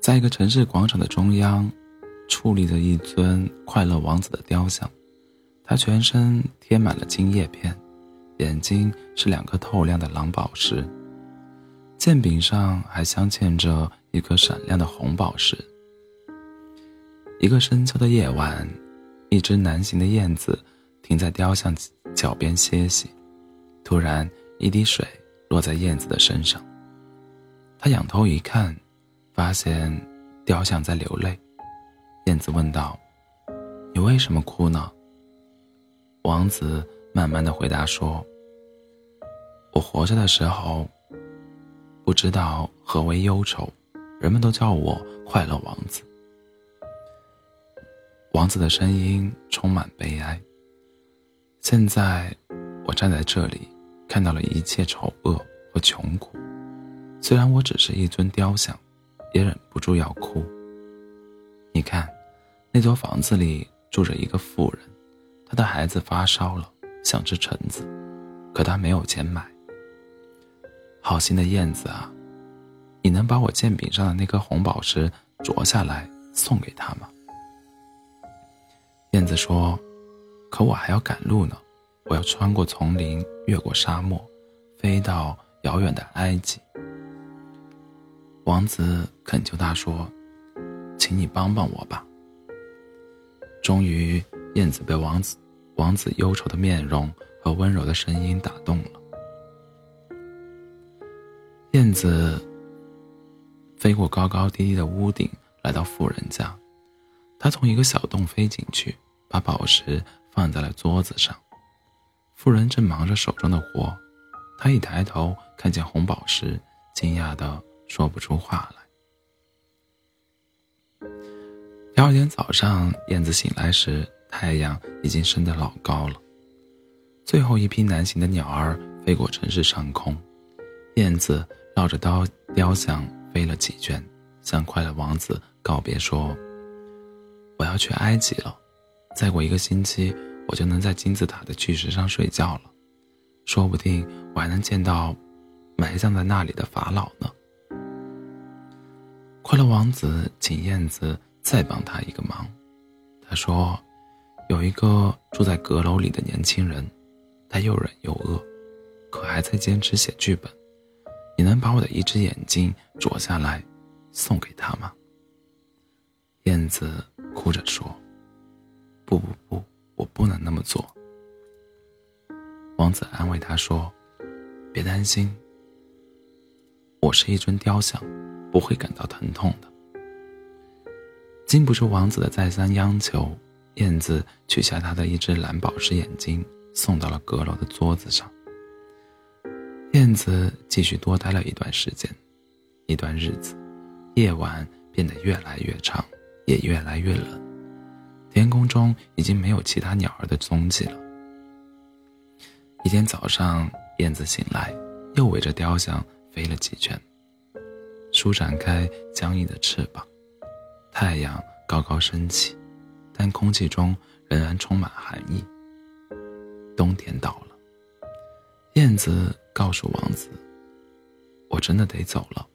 在一个城市广场的中央，矗立着一尊快乐王子的雕像，他全身贴满了金叶片，眼睛是两颗透亮的蓝宝石，剑柄上还镶嵌着一颗闪亮的红宝石。一个深秋的夜晚，一只南行的燕子停在雕像脚边歇息，突然一滴水落在燕子的身上，他仰头一看。发现雕像在流泪，燕子问道：“你为什么哭呢？”王子慢慢的回答说：“我活着的时候，不知道何为忧愁，人们都叫我快乐王子。”王子的声音充满悲哀。现在，我站在这里，看到了一切丑恶和穷苦，虽然我只是一尊雕像。也忍不住要哭。你看，那座房子里住着一个妇人，她的孩子发烧了，想吃橙子，可她没有钱买。好心的燕子啊，你能把我剑柄上的那颗红宝石啄下来送给她吗？燕子说：“可我还要赶路呢，我要穿过丛林，越过沙漠，飞到遥远的埃及。”王子恳求他说：“请你帮帮我吧。”终于，燕子被王子王子忧愁的面容和温柔的声音打动了。燕子飞过高高低低的屋顶，来到富人家。他从一个小洞飞进去，把宝石放在了桌子上。富人正忙着手中的活，他一抬头看见红宝石，惊讶的。说不出话来。第二天早上，燕子醒来时，太阳已经升得老高了。最后一批南行的鸟儿飞过城市上空，燕子绕着雕雕像飞了几圈，向快乐王子告别说：“我要去埃及了，再过一个星期，我就能在金字塔的巨石上睡觉了，说不定我还能见到埋葬在那里的法老呢。”快乐王子请燕子再帮他一个忙，他说：“有一个住在阁楼里的年轻人，他又忍又饿，可还在坚持写剧本。你能把我的一只眼睛啄下来，送给他吗？”燕子哭着说：“不不不，我不能那么做。”王子安慰他说：“别担心，我是一尊雕像。”不会感到疼痛的。经不住王子的再三央求，燕子取下他的一只蓝宝石眼睛，送到了阁楼的桌子上。燕子继续多待了一段时间，一段日子，夜晚变得越来越长，也越来越冷，天空中已经没有其他鸟儿的踪迹了。一天早上，燕子醒来，又围着雕像飞了几圈。舒展开僵硬的翅膀，太阳高高升起，但空气中仍然充满寒意。冬天到了，燕子告诉王子：“我真的得走了，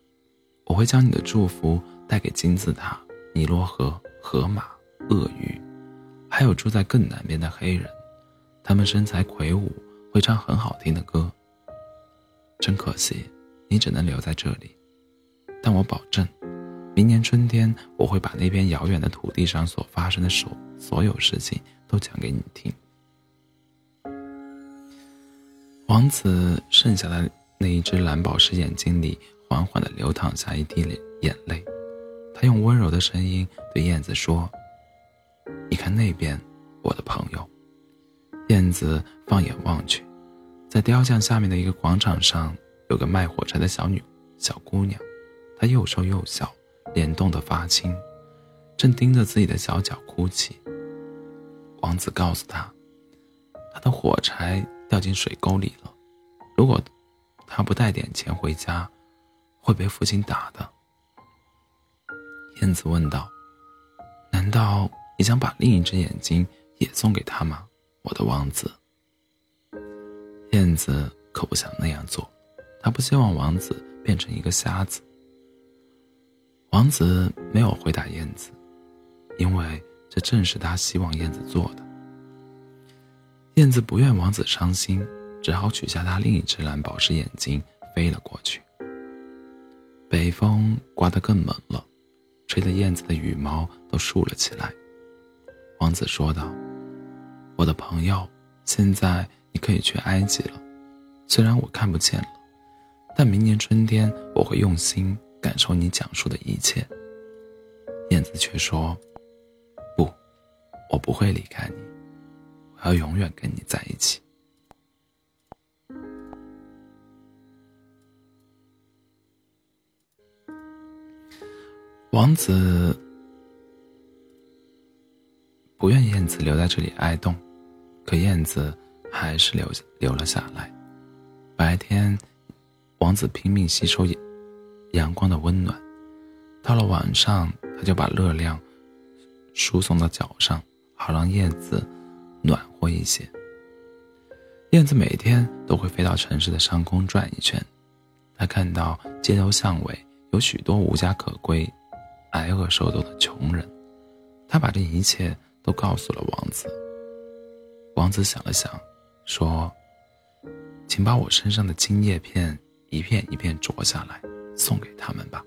我会将你的祝福带给金字塔、尼罗河、河马、鳄鱼，还有住在更南边的黑人，他们身材魁梧，会唱很好听的歌。真可惜，你只能留在这里。”但我保证，明年春天我会把那片遥远的土地上所发生的所所有事情都讲给你听。王子剩下的那一只蓝宝石眼睛里缓缓地流淌下一滴眼泪，他用温柔的声音对燕子说：“你看那边，我的朋友。”燕子放眼望去，在雕像下面的一个广场上，有个卖火柴的小女小姑娘。她又瘦又小，脸冻得发青，正盯着自己的小脚哭泣。王子告诉她，他的火柴掉进水沟里了，如果他不带点钱回家，会被父亲打的。燕子问道：“难道你想把另一只眼睛也送给他吗，我的王子？”燕子可不想那样做，她不希望王子变成一个瞎子。王子没有回答燕子，因为这正是他希望燕子做的。燕子不愿王子伤心，只好取下他另一只蓝宝石眼睛，飞了过去。北风刮得更猛了，吹得燕子的羽毛都竖了起来。王子说道：“我的朋友，现在你可以去埃及了。虽然我看不见了，但明年春天我会用心感受你讲述的一切。”燕子却说：“不，我不会离开你，我要永远跟你在一起。”王子不愿燕子留在这里挨冻，可燕子还是留留了下来。白天，王子拼命吸收阳光的温暖；到了晚上，他就把热量输送到脚上，好让燕子暖和一些。燕子每天都会飞到城市的上空转一圈，他看到街头巷尾有许多无家可归。挨饿受冻的穷人，他把这一切都告诉了王子。王子想了想，说：“请把我身上的金叶片一片一片啄下来，送给他们吧，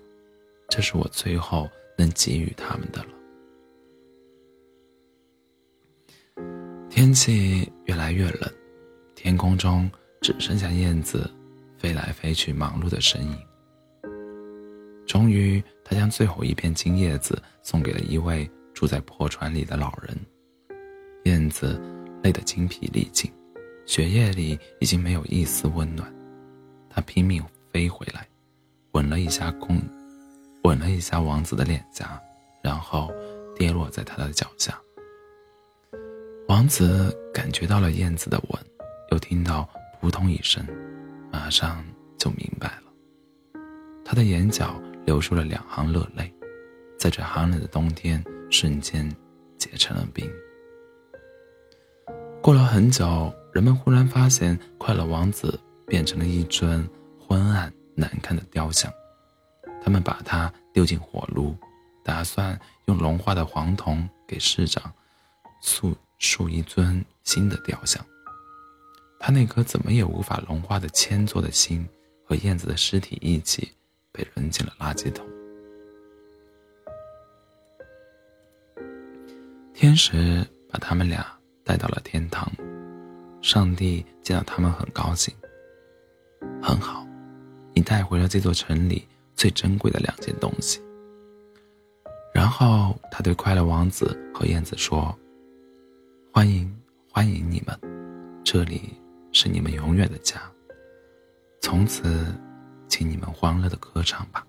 这是我最后能给予他们的了。”天气越来越冷，天空中只剩下燕子飞来飞去忙碌的身影。终于。他将最后一片金叶子送给了一位住在破船里的老人。燕子累得精疲力尽，血液里已经没有一丝温暖。它拼命飞回来，吻了一下公，吻了一下王子的脸颊，然后跌落在他的脚下。王子感觉到了燕子的吻，又听到扑通一声，马上就明白了。他的眼角。流出了两行热泪，在这寒冷的冬天，瞬间结成了冰。过了很久，人们忽然发现，快乐王子变成了一尊昏暗难看的雕像。他们把它丢进火炉，打算用融化的黄铜给市长塑塑一尊新的雕像。他那颗怎么也无法融化的铅做的心，和燕子的尸体一起。被扔进了垃圾桶。天使把他们俩带到了天堂，上帝见到他们很高兴。很好，你带回了这座城里最珍贵的两件东西。然后他对快乐王子和燕子说：“欢迎，欢迎你们，这里是你们永远的家。从此。”请你们欢乐的歌唱吧。